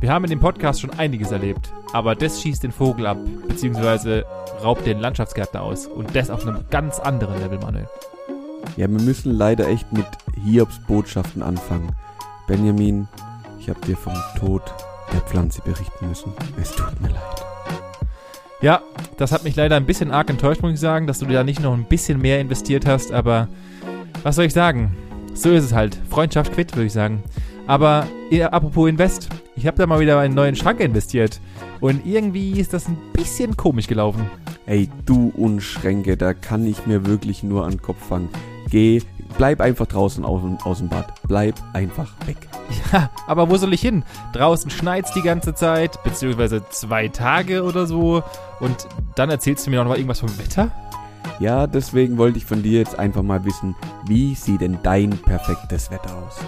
Wir haben in dem Podcast schon einiges erlebt, aber das schießt den Vogel ab, beziehungsweise raubt den Landschaftsgärtner aus. Und das auf einem ganz anderen Level, Manuel. Ja, wir müssen leider echt mit Hiobs Botschaften anfangen. Benjamin, ich habe dir vom Tod der Pflanze berichten müssen. Es tut mir leid. Ja, das hat mich leider ein bisschen arg enttäuscht, muss ich sagen, dass du da nicht noch ein bisschen mehr investiert hast, aber was soll ich sagen? So ist es halt. Freundschaft quitt, würde ich sagen. Aber ja, apropos Invest, ich habe da mal wieder einen neuen Schrank investiert und irgendwie ist das ein bisschen komisch gelaufen. Ey, du Unschränke, da kann ich mir wirklich nur an den Kopf fangen. Geh, bleib einfach draußen aus, aus dem Bad. Bleib einfach weg. Ja, aber wo soll ich hin? Draußen schneit's die ganze Zeit, beziehungsweise zwei Tage oder so. Und dann erzählst du mir noch mal irgendwas vom Wetter? Ja, deswegen wollte ich von dir jetzt einfach mal wissen, wie sieht denn dein perfektes Wetter aus?